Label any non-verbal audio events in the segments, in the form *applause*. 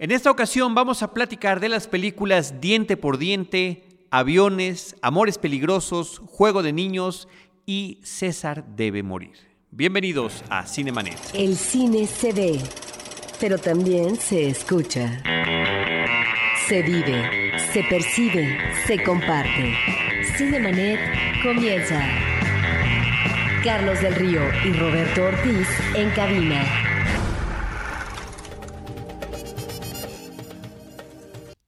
En esta ocasión vamos a platicar de las películas Diente por Diente, Aviones, Amores Peligrosos, Juego de Niños y César debe morir. Bienvenidos a Cinemanet. El cine se ve, pero también se escucha. Se vive, se percibe, se comparte. Cinemanet comienza. Carlos del Río y Roberto Ortiz en cabina.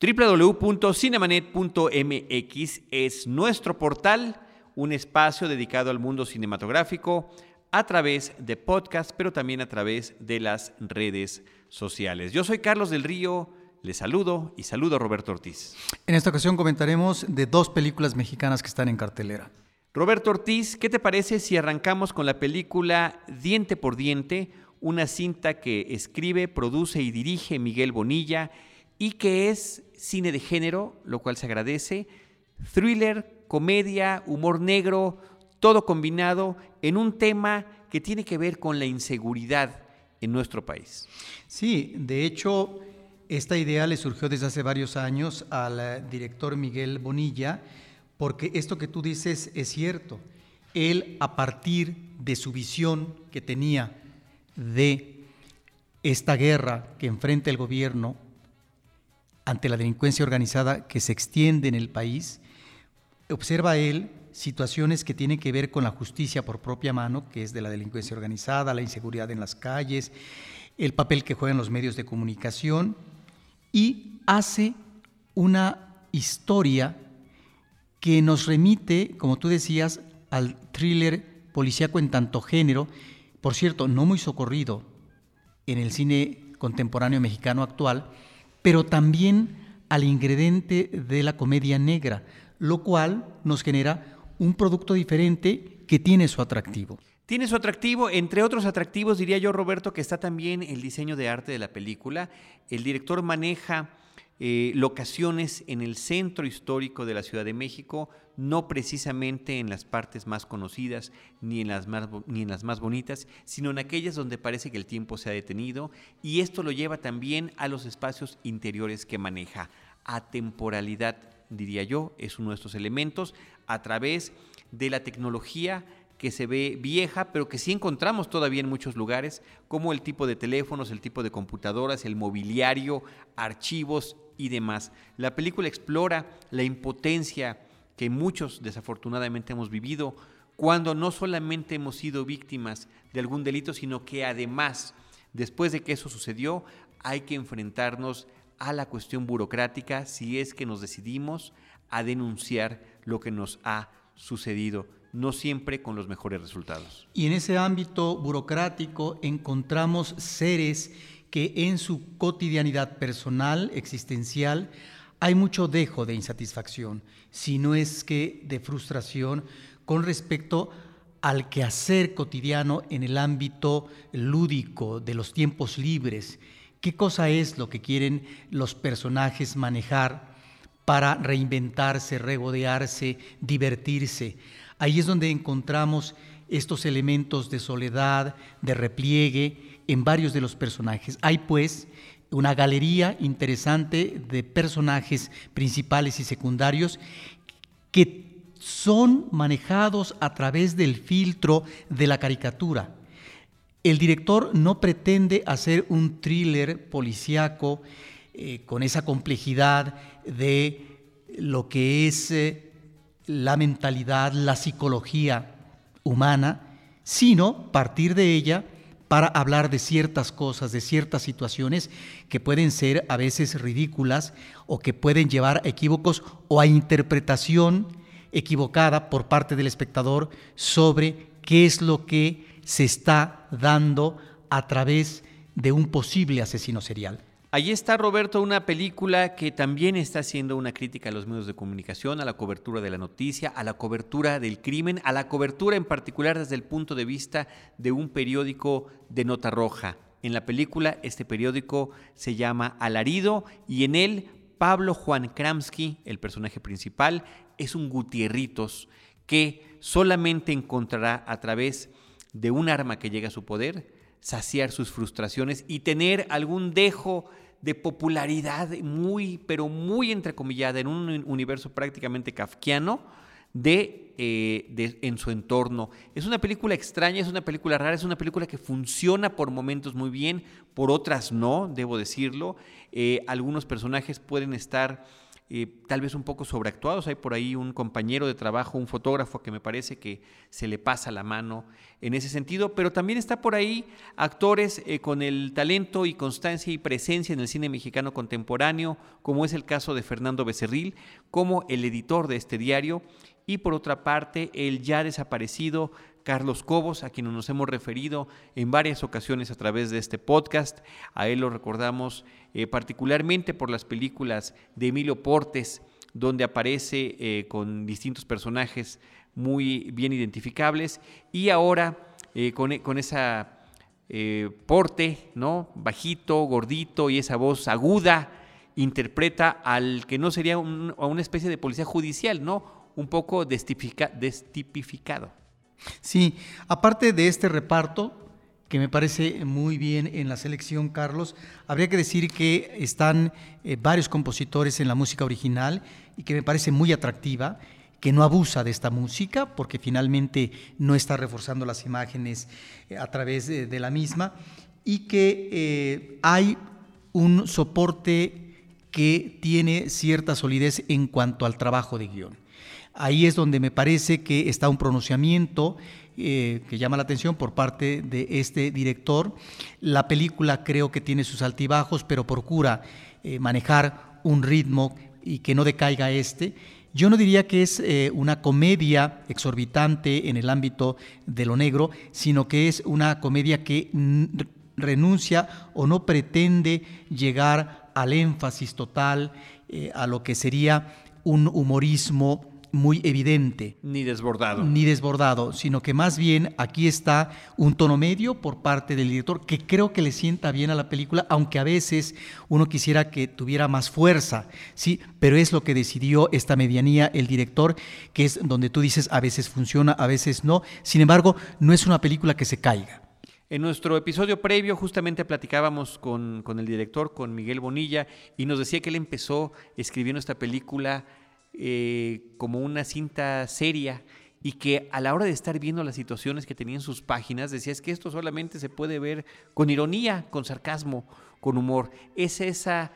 www.cinemanet.mx es nuestro portal, un espacio dedicado al mundo cinematográfico a través de podcast, pero también a través de las redes sociales. Yo soy Carlos del Río, les saludo y saludo a Roberto Ortiz. En esta ocasión comentaremos de dos películas mexicanas que están en cartelera. Roberto Ortiz, ¿qué te parece si arrancamos con la película Diente por Diente, una cinta que escribe, produce y dirige Miguel Bonilla y que es cine de género, lo cual se agradece, thriller, comedia, humor negro, todo combinado en un tema que tiene que ver con la inseguridad en nuestro país. Sí, de hecho, esta idea le surgió desde hace varios años al eh, director Miguel Bonilla, porque esto que tú dices es cierto. Él, a partir de su visión que tenía de esta guerra que enfrenta el gobierno ante la delincuencia organizada que se extiende en el país, observa él situaciones que tienen que ver con la justicia por propia mano, que es de la delincuencia organizada, la inseguridad en las calles, el papel que juegan los medios de comunicación, y hace una historia que nos remite, como tú decías, al thriller policíaco en tanto género, por cierto, no muy socorrido en el cine contemporáneo mexicano actual, pero también al ingrediente de la comedia negra, lo cual nos genera un producto diferente que tiene su atractivo. Tiene su atractivo, entre otros atractivos diría yo, Roberto, que está también el diseño de arte de la película. El director maneja eh, locaciones en el centro histórico de la Ciudad de México, no precisamente en las partes más conocidas ni en las más, ni en las más bonitas, sino en aquellas donde parece que el tiempo se ha detenido y esto lo lleva también a los espacios interiores que maneja. A temporalidad, diría yo, es uno de estos elementos a través de la tecnología que se ve vieja, pero que sí encontramos todavía en muchos lugares, como el tipo de teléfonos, el tipo de computadoras, el mobiliario, archivos y demás. La película explora la impotencia que muchos desafortunadamente hemos vivido cuando no solamente hemos sido víctimas de algún delito, sino que además, después de que eso sucedió, hay que enfrentarnos a la cuestión burocrática si es que nos decidimos a denunciar lo que nos ha sucedido no siempre con los mejores resultados. Y en ese ámbito burocrático encontramos seres que en su cotidianidad personal, existencial, hay mucho dejo de insatisfacción, si no es que de frustración con respecto al quehacer cotidiano en el ámbito lúdico de los tiempos libres. ¿Qué cosa es lo que quieren los personajes manejar para reinventarse, regodearse, divertirse? Ahí es donde encontramos estos elementos de soledad, de repliegue en varios de los personajes. Hay pues una galería interesante de personajes principales y secundarios que son manejados a través del filtro de la caricatura. El director no pretende hacer un thriller policíaco eh, con esa complejidad de lo que es eh, la mentalidad, la psicología humana, sino partir de ella para hablar de ciertas cosas, de ciertas situaciones que pueden ser a veces ridículas o que pueden llevar a equívocos o a interpretación equivocada por parte del espectador sobre qué es lo que se está dando a través de un posible asesino serial. Allí está, Roberto, una película que también está haciendo una crítica a los medios de comunicación, a la cobertura de la noticia, a la cobertura del crimen, a la cobertura en particular desde el punto de vista de un periódico de nota roja. En la película, este periódico se llama Alarido y en él Pablo Juan Kramsky, el personaje principal, es un Gutierritos que solamente encontrará a través de un arma que llega a su poder saciar sus frustraciones y tener algún dejo de popularidad muy, pero muy entrecomillada en un universo prácticamente kafkiano eh, de, en su entorno. Es una película extraña, es una película rara, es una película que funciona por momentos muy bien, por otras no, debo decirlo. Eh, algunos personajes pueden estar tal vez un poco sobreactuados. Hay por ahí un compañero de trabajo, un fotógrafo que me parece que se le pasa la mano en ese sentido, pero también está por ahí actores eh, con el talento y constancia y presencia en el cine mexicano contemporáneo, como es el caso de Fernando Becerril, como el editor de este diario, y por otra parte el ya desaparecido Carlos Cobos, a quien nos hemos referido en varias ocasiones a través de este podcast. A él lo recordamos eh, particularmente por las películas de Emilio Portes, donde aparece eh, con distintos personajes muy bien identificables. Y ahora eh, con, con, esa porte, ¿no? Bajito, gordito y esa voz aguda, interpreta al que no sería una especie de policía judicial, ¿no? Un poco destipificado. Sí, aparte de este reparto, que me parece muy bien en la selección, Carlos, habría que decir que están eh, varios compositores en la música original y que me parece muy atractiva que no abusa de esta música, porque finalmente no está reforzando las imágenes eh, a través de, la misma, y que eh, hay un soporte que tiene cierta solidez en cuanto al trabajo de guion. Ahí es donde me parece que está un pronunciamiento eh, que llama la atención por parte de este director. La película creo que tiene sus altibajos, pero procura eh, manejar un ritmo y que no decaiga este. Yo no diría que es eh, una comedia exorbitante en el ámbito de lo negro, sino que es una comedia que renuncia o no pretende llegar al énfasis total, a lo que sería un humorismo muy evidente. Ni desbordado. Ni desbordado, sino que más bien aquí está un tono medio por parte del director que creo que le sienta bien a la película, aunque a veces uno quisiera que tuviera más fuerza, ¿sí? Pero es lo que decidió esta medianía el director, que es donde tú dices a veces funciona, a veces no. Sin embargo, no es una película que se caiga. En nuestro episodio previo justamente platicábamos con, con el director, con Miguel Bonilla, y nos decía que él empezó escribiendo esta película eh, como una cinta seria y que a la hora de estar viendo las situaciones que tenía en sus páginas, decía es que esto solamente se puede ver con ironía, con sarcasmo, con humor. Es ese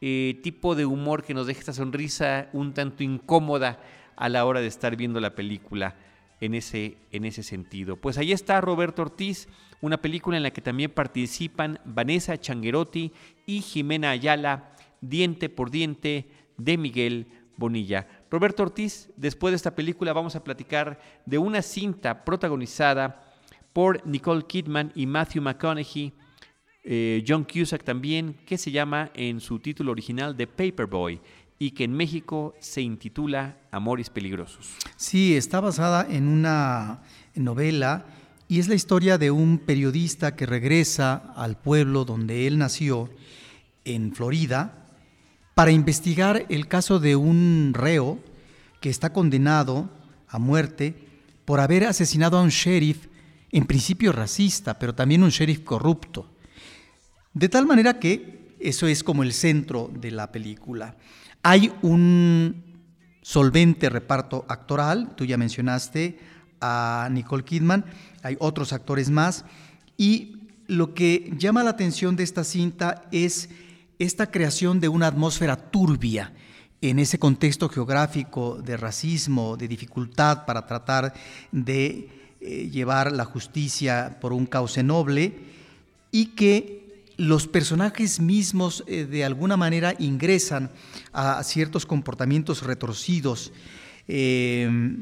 eh, tipo de humor que nos deja esta sonrisa un tanto incómoda a la hora de estar viendo la película en ese, en ese sentido. Pues ahí está Roberto Ortiz, una película en la que también participan Vanessa Changuerotti y Jimena Ayala, diente por diente de Miguel Bonilla. Roberto Ortiz, después de esta película vamos a platicar de una cinta protagonizada por Nicole Kidman y Matthew McConaughey, eh, John Cusack también, que se llama en su título original The Paperboy y que en México se intitula Amores Peligrosos. Sí, está basada en una novela y es la historia de un periodista que regresa al pueblo donde él nació, en Florida, para investigar el caso de un reo que está condenado a muerte por haber asesinado a un sheriff, en principio racista, pero también un sheriff corrupto. De tal manera que eso es como el centro de la película. Hay un solvente reparto actoral, tú ya mencionaste a Nicole Kidman, hay otros actores más, y lo que llama la atención de esta cinta es esta creación de una atmósfera turbia en ese contexto geográfico de racismo, de dificultad para tratar de eh, llevar la justicia por un cauce noble y que los personajes mismos eh, de alguna manera ingresan a ciertos comportamientos retorcidos eh,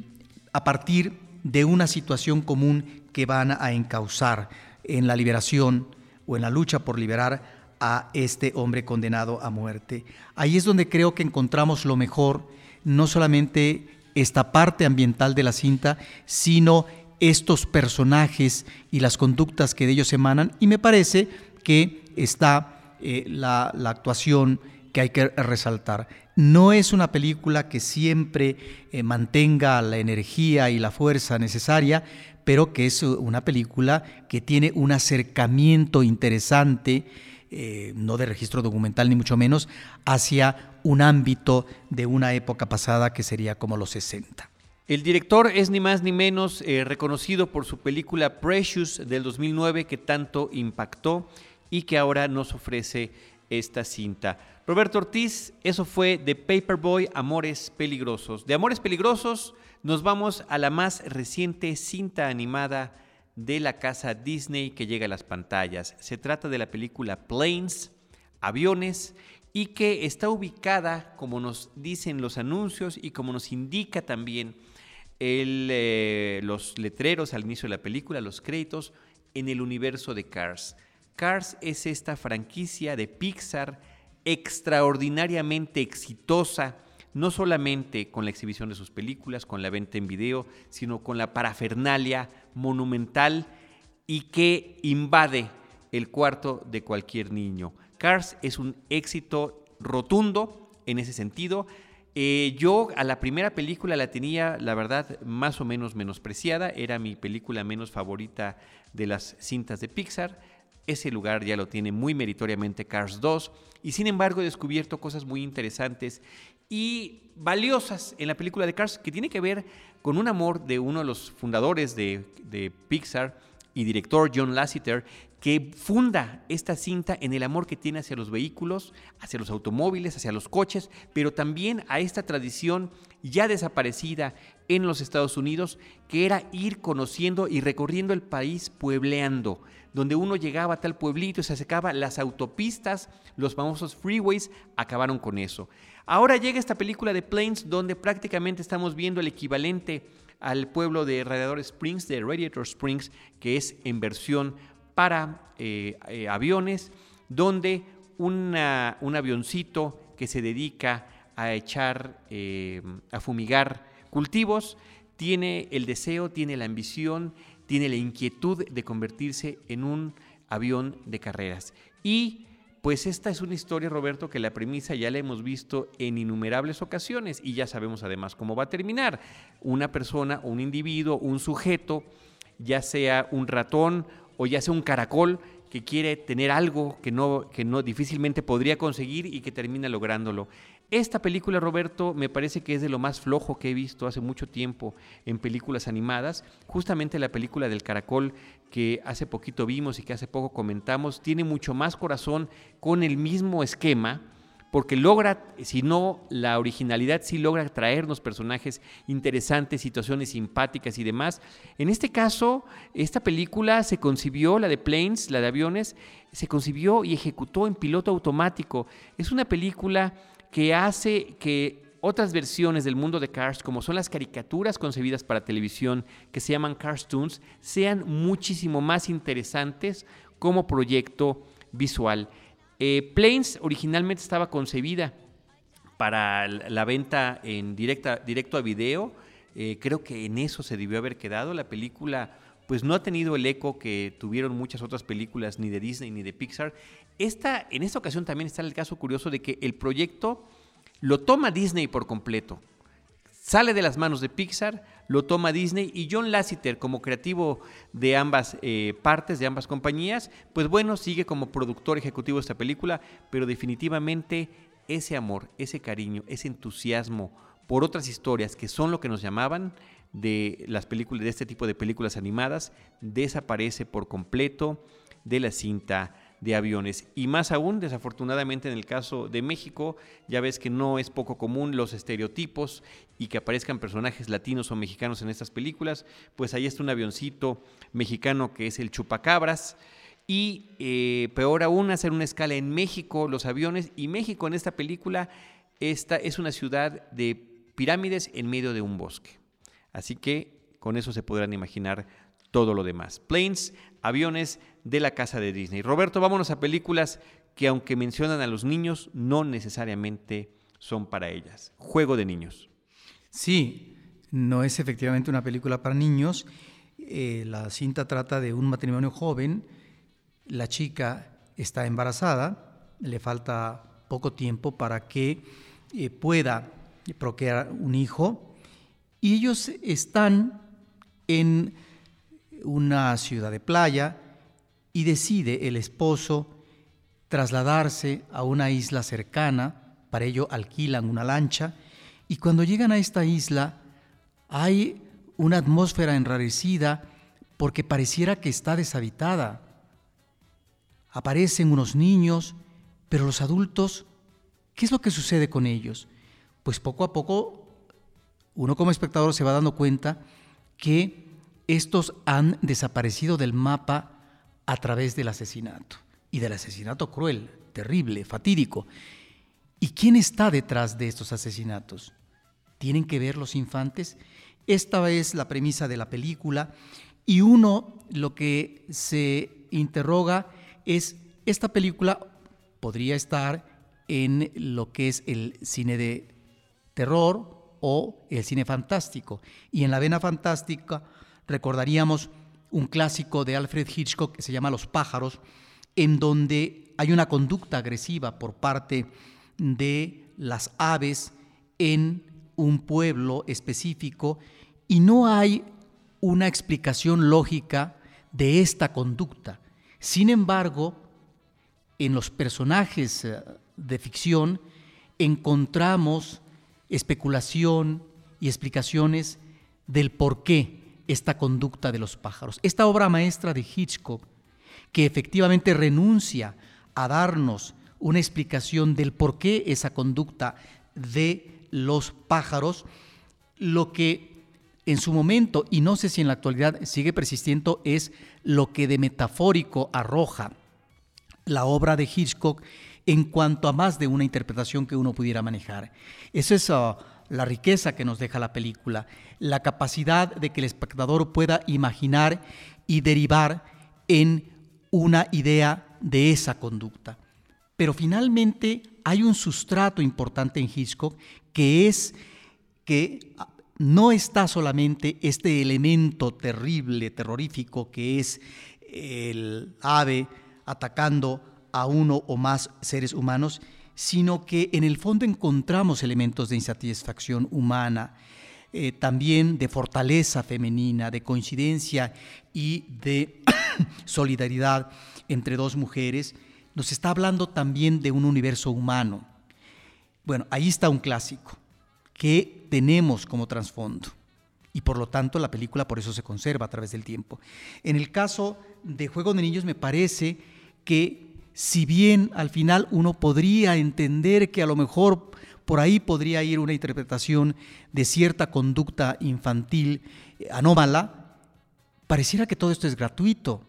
a partir de una situación común que van a encauzar en la liberación o en la lucha por liberar a este hombre condenado a muerte. Ahí es donde creo que encontramos lo mejor, no solamente esta parte ambiental de la cinta, sino estos personajes y las conductas que de ellos emanan. Y me parece que está eh, la, actuación que hay que resaltar. No es una película que siempre eh, mantenga la energía y la fuerza necesaria, pero que es una película que tiene un acercamiento interesante eh, no de registro documental ni mucho menos, hacia un ámbito de una época pasada que sería como los 60. El director es ni más ni menos eh, reconocido por su película Precious del 2009 que tanto impactó y que ahora nos ofrece esta cinta. Roberto Ortiz, eso fue de Paperboy Amores Peligrosos. De Amores Peligrosos nos vamos a la más reciente cinta animada de la casa Disney que llega a las pantallas. Se trata de la película Planes, Aviones, y que está ubicada, como nos dicen los anuncios y como nos indica también eh, los letreros al inicio de la película, los créditos, en el universo de Cars. Cars es esta franquicia de Pixar extraordinariamente exitosa, no solamente con la exhibición de sus películas, con la venta en video, sino con la parafernalia monumental y que invade el cuarto de cualquier niño. Cars es un éxito rotundo en ese sentido. Eh, yo a la primera película la tenía, la verdad, más o menos menospreciada. Era mi película menos favorita de las cintas de Pixar. Ese lugar ya lo tiene muy meritoriamente Cars 2. Y sin embargo he descubierto cosas muy interesantes y valiosas en la película de Cars que tiene que ver con un amor de uno de los fundadores de, de Pixar y director John Lasseter, que funda esta cinta en el amor que tiene hacia los vehículos, hacia los automóviles, hacia los coches, pero también a esta tradición ya desaparecida en los Estados Unidos, que era ir conociendo y recorriendo el país puebleando, donde uno llegaba a tal pueblito y se acercaba, las autopistas, los famosos freeways, acabaron con eso. Ahora llega esta película de Planes, donde prácticamente estamos viendo el equivalente al pueblo de Radiator Springs, de Radiator Springs, que es en versión para eh, eh, aviones, donde un avioncito que se dedica a echar, eh, a fumigar cultivos, tiene el deseo, tiene la ambición, tiene la inquietud de convertirse en un avión de carreras. Y pues esta es una historia, Roberto, que la premisa ya la hemos visto en innumerables ocasiones y ya sabemos además cómo va a terminar. Una persona, un individuo, un sujeto, ya sea un ratón o ya sea un caracol que quiere tener algo que no, que no difícilmente podría conseguir y que termina lográndolo. Esta película, Roberto, me parece que es de lo más flojo que he visto hace mucho tiempo en películas animadas. Justamente la película del caracol que hace poquito vimos y que hace poco comentamos, tiene mucho más corazón con el mismo esquema, porque logra, si no la originalidad, sí logra traernos personajes interesantes, situaciones simpáticas y demás. En este caso, esta película se concibió, la de Planes, la de aviones, se concibió y ejecutó en piloto automático. Es una película que hace que otras versiones del mundo de Cars, como son las caricaturas concebidas para televisión que se llaman Cartoons, sean muchísimo más interesantes como proyecto visual. Eh, Planes originalmente estaba concebida para la venta en directa, directo a video. Eh, creo que en eso se debió haber quedado. La película pues no ha tenido el eco que tuvieron muchas otras películas ni de Disney ni de Pixar esta, en esta ocasión también está el caso curioso de que el proyecto lo toma Disney por completo. Sale de las manos de Pixar, lo toma Disney y John Lasseter como creativo de ambas eh, partes, de ambas compañías, pues bueno, sigue como productor ejecutivo de esta película, pero definitivamente ese amor, ese cariño, ese entusiasmo por otras historias que son lo que nos llamaban de las películas, de este tipo de películas animadas, desaparece por completo de la cinta de aviones. Y más aún, desafortunadamente, en el caso de México, ya ves que no es poco común los estereotipos y que aparezcan personajes latinos o mexicanos en estas películas. Pues ahí está un avioncito mexicano que es el Chupacabras. Y eh, peor aún, hacer una escala en México, los aviones. Y México en esta película esta es una ciudad de pirámides en medio de un bosque. Así que con eso se podrán imaginar todo lo demás. Planes, aviones de la casa de Disney. Roberto, vámonos a películas que aunque mencionan a los niños, no necesariamente son para ellas. Juego de niños. Sí, no es efectivamente una película para niños. Eh, la cinta trata de un matrimonio joven. La chica está embarazada, le falta poco tiempo para que eh, pueda procrear un hijo. Y ellos están en una ciudad de playa y decide el esposo trasladarse a una isla cercana, para ello alquilan una lancha, y cuando llegan a esta isla hay una atmósfera enrarecida porque pareciera que está deshabitada. Aparecen unos niños, pero los adultos, ¿qué es lo que sucede con ellos? Pues poco a poco uno como espectador se va dando cuenta que estos han desaparecido del mapa a través del asesinato, y del asesinato cruel, terrible, fatídico. ¿Y quién está detrás de estos asesinatos? ¿Tienen que ver los infantes? Esta es la premisa de la película y uno lo que se interroga es, esta película podría estar en lo que es el cine de terror o el cine fantástico. Y en la vena fantástica recordaríamos un clásico de Alfred Hitchcock que se llama Los pájaros, en donde hay una conducta agresiva por parte de las aves en un pueblo específico y no hay una explicación lógica de esta conducta. Sin embargo, en los personajes eh, de ficción encontramos especulación y explicaciones del por qué esta conducta de los pájaros. Esta obra maestra de Hitchcock, que efectivamente renuncia a darnos una explicación del por qué esa conducta de los pájaros, lo que en su momento, y no sé si en la actualidad sigue persistiendo, es lo que de metafórico arroja la obra de Hitchcock en cuanto a más de una interpretación que uno pudiera manejar. Esa es ah, la riqueza que nos deja la película, la capacidad de que el espectador pueda imaginar y derivar en una idea de esa conducta. Pero finalmente hay un sustrato importante en Hitchcock que es que no está solamente este elemento terrible, terrorífico, que es el ave atacando a uno o más seres humanos, sino que en el fondo encontramos elementos de insatisfacción humana, eh, también de fortaleza femenina, de coincidencia y de *coughs* solidaridad entre dos mujeres. Nos está hablando también de un universo humano. Bueno, ahí está un clásico que tenemos como trasfondo. Y por lo tanto la película por eso se conserva a través del tiempo. En el caso de Juego de Niños me parece que si bien al final uno podría entender que a lo mejor por ahí podría ir una interpretación de cierta conducta infantil eh, anómala, pareciera que todo esto es gratuito,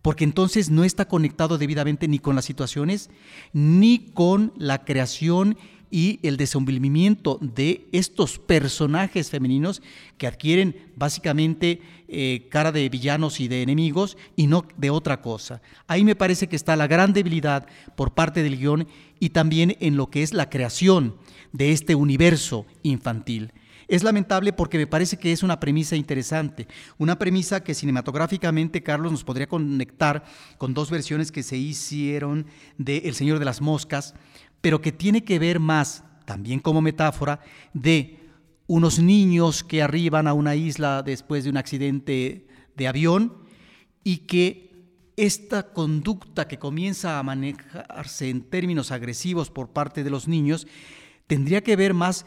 porque entonces no está conectado debidamente ni con las situaciones, ni con la creación y el desenvolvimiento de estos personajes femeninos que adquieren básicamente eh, cara de villanos y de enemigos y no de otra cosa. Ahí me parece que está la gran debilidad por parte del guion y también en lo que es la creación de este universo infantil. Es lamentable porque me parece que es una premisa interesante, una premisa que cinematográficamente Carlos nos podría conectar con dos versiones que se hicieron de El Señor de las Moscas, pero que tiene que ver más, también como metáfora, de unos niños que arriban a una isla después de un accidente de avión y que esta conducta que comienza a manejarse en términos agresivos por parte de los niños tendría que ver más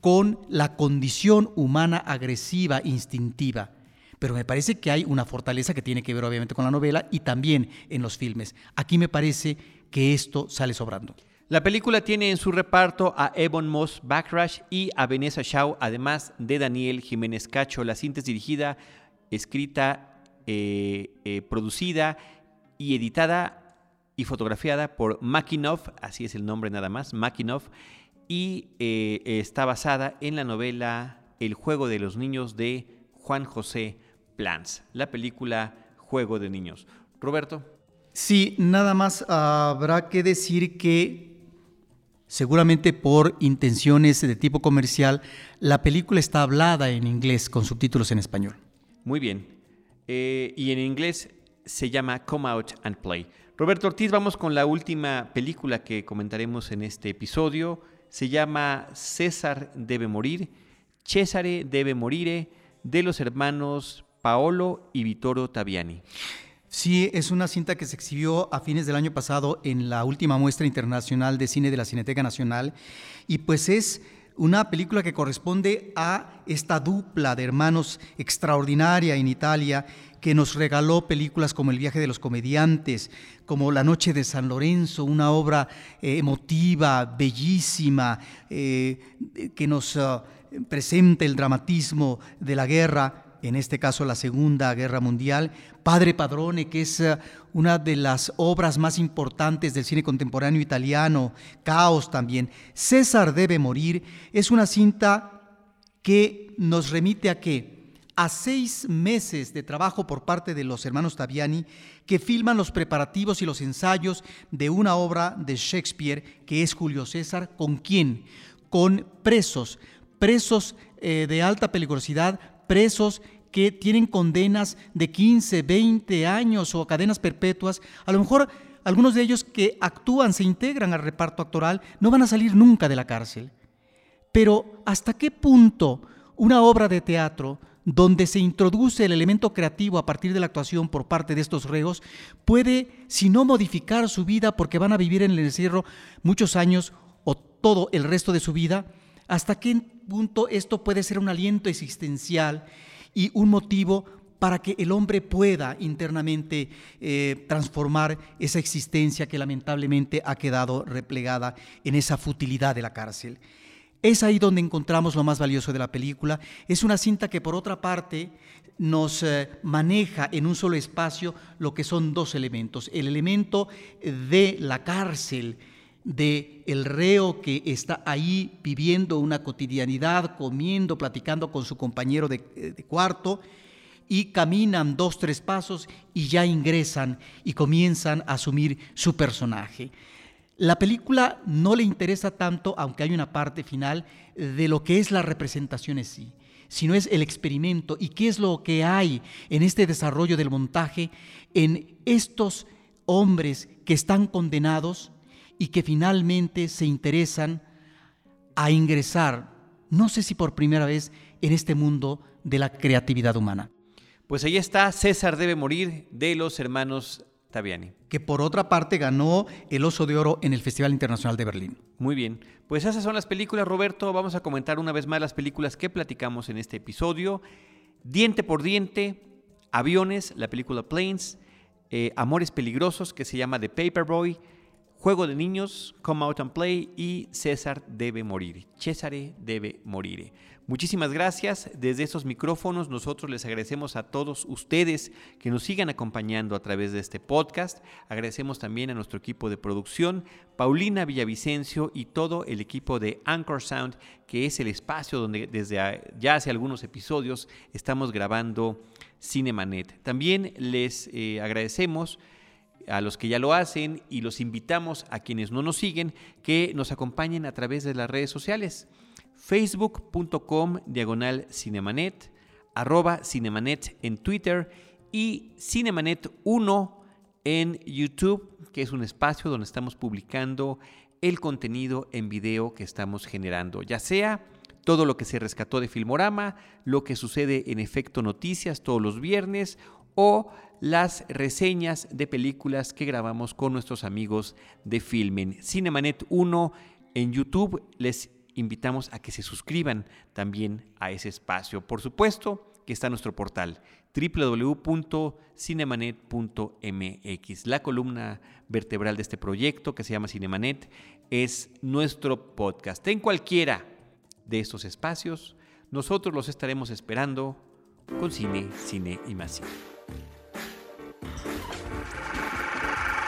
con la condición humana agresiva, instintiva. Pero me parece que hay una fortaleza que tiene que ver obviamente con la novela y también en los filmes. Aquí me parece que esto sale sobrando. La película tiene en su reparto a Ebon Moss Backrash y a Vanessa Shaw, además de Daniel Jiménez Cacho. La cinta es dirigida, escrita, eh, eh, producida y editada y fotografiada por Makinov, así es el nombre nada más, Makinov, y eh, está basada en la novela El juego de los niños de Juan José Plans, la película Juego de Niños. Roberto. Sí, nada más habrá que decir que Seguramente por intenciones de tipo comercial, la película está hablada en inglés con subtítulos en español. Muy bien. Eh, y en inglés se llama Come Out and Play. Roberto Ortiz, vamos con la última película que comentaremos en este episodio. Se llama César debe morir, Cesare debe morire, de los hermanos Paolo y Vittorio Taviani. Sí, es una cinta que se exhibió a fines del año pasado en la última muestra internacional de cine de la Cineteca Nacional. Y pues es una película que corresponde a esta dupla de hermanos extraordinaria en Italia que nos regaló películas como El viaje de los comediantes, como La noche de San Lorenzo, una obra eh, emotiva, bellísima, eh, que nos ah, presenta el dramatismo de la guerra en este caso la Segunda Guerra Mundial, Padre Padrone, que es eh, una de las obras más importantes del cine contemporáneo italiano, Caos también, César debe morir, es una cinta que nos remite a que a seis meses de trabajo por parte de los hermanos Taviani, que filman los preparativos y los ensayos de una obra de Shakespeare que es Julio César, ¿con quién? Con presos, presos eh, de alta peligrosidad, presos que tienen condenas de 15, 20 años o cadenas perpetuas, a lo mejor algunos de ellos que actúan, se integran al reparto actoral, no van a salir nunca de la cárcel. Pero ¿hasta qué punto una obra de teatro donde se introduce el elemento creativo a partir de la actuación por parte de estos reos, puede, si no modificar su vida porque van a vivir en el encierro muchos años o todo el resto de su vida, hasta qué punto esto puede ser un aliento existencial y un motivo para que el hombre pueda internamente eh, transformar esa existencia que lamentablemente ha quedado replegada en esa futilidad de la cárcel. Es ahí donde encontramos lo más valioso de la película. Es una cinta que por otra parte nos eh, maneja en un solo espacio lo que son dos elementos. El elemento de la cárcel, de el reo que está ahí viviendo una cotidianidad, comiendo, platicando con su compañero de, eh, de cuarto, y caminan dos, tres pasos y ya ingresan y comienzan a asumir su personaje. La película no le interesa tanto, aunque hay una parte final, de lo que es la representación en sí, sino es el experimento y qué es lo que hay en este desarrollo del montaje en estos hombres que están condenados y que finalmente se interesan a ingresar, no sé si por primera vez, en este mundo de la creatividad humana. Pues ahí está, César debe morir de los hermanos Taviani. Que por otra parte ganó el Oso de Oro en el Festival Internacional de Berlín. Muy bien, pues esas son las películas, Roberto. Vamos a comentar una vez más las películas que platicamos en este episodio. Diente por Diente, Aviones, la película Planes, eh, Amores Peligrosos, que se llama The Paperboy, Juego de niños, Come Out and Play y César debe morir. Césare debe morir. Muchísimas gracias. Desde estos micrófonos nosotros les agradecemos a todos ustedes que nos sigan acompañando a través de este podcast. Agradecemos también a nuestro equipo de producción, Paulina Villavicencio y todo el equipo de Anchor Sound, que es el espacio donde desde ya hace algunos episodios estamos grabando Cinemanet. También les eh, agradecemos a los que ya lo hacen y los invitamos a quienes no nos siguen que nos acompañen a través de las redes sociales. Facebook.com diagonal Cinemanet, arroba Cinemanet en Twitter y Cinemanet 1 en YouTube, que es un espacio donde estamos publicando el contenido en video que estamos generando, ya sea todo lo que se rescató de Filmorama, lo que sucede en Efecto Noticias todos los viernes o las reseñas de películas que grabamos con nuestros amigos de Filmen. Cinemanet 1 en YouTube. Les invitamos a que se suscriban también a ese espacio. Por supuesto que está nuestro portal www.cinemanet.mx. La columna vertebral de este proyecto que se llama Cinemanet es nuestro podcast. En cualquiera de estos espacios, nosotros los estaremos esperando con cine, cine y más cine.